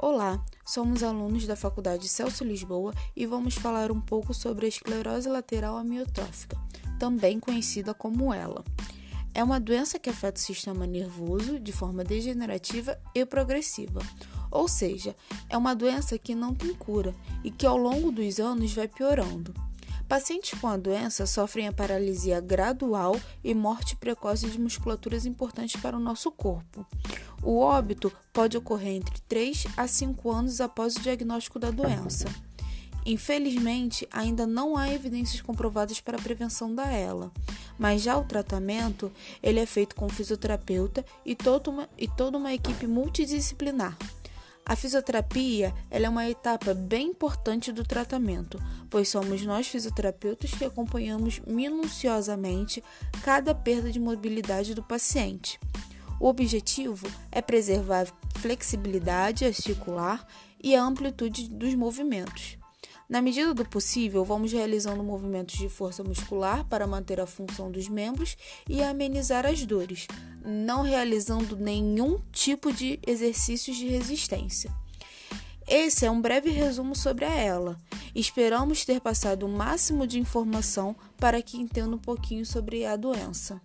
Olá, somos alunos da Faculdade Celso Lisboa e vamos falar um pouco sobre a esclerose lateral amiotrófica, também conhecida como ELA. É uma doença que afeta o sistema nervoso de forma degenerativa e progressiva, ou seja, é uma doença que não tem cura e que ao longo dos anos vai piorando. Pacientes com a doença sofrem a paralisia gradual e morte precoce de musculaturas importantes para o nosso corpo. O óbito pode ocorrer entre 3 a 5 anos após o diagnóstico da doença. Infelizmente, ainda não há evidências comprovadas para a prevenção da ELA, mas já o tratamento ele é feito com fisioterapeuta e toda uma, e toda uma equipe multidisciplinar. A fisioterapia é uma etapa bem importante do tratamento, pois somos nós fisioterapeutas que acompanhamos minuciosamente cada perda de mobilidade do paciente. O objetivo é preservar a flexibilidade articular e a amplitude dos movimentos. Na medida do possível, vamos realizando movimentos de força muscular para manter a função dos membros e amenizar as dores, não realizando nenhum tipo de exercícios de resistência. Esse é um breve resumo sobre a ela. Esperamos ter passado o máximo de informação para que entenda um pouquinho sobre a doença.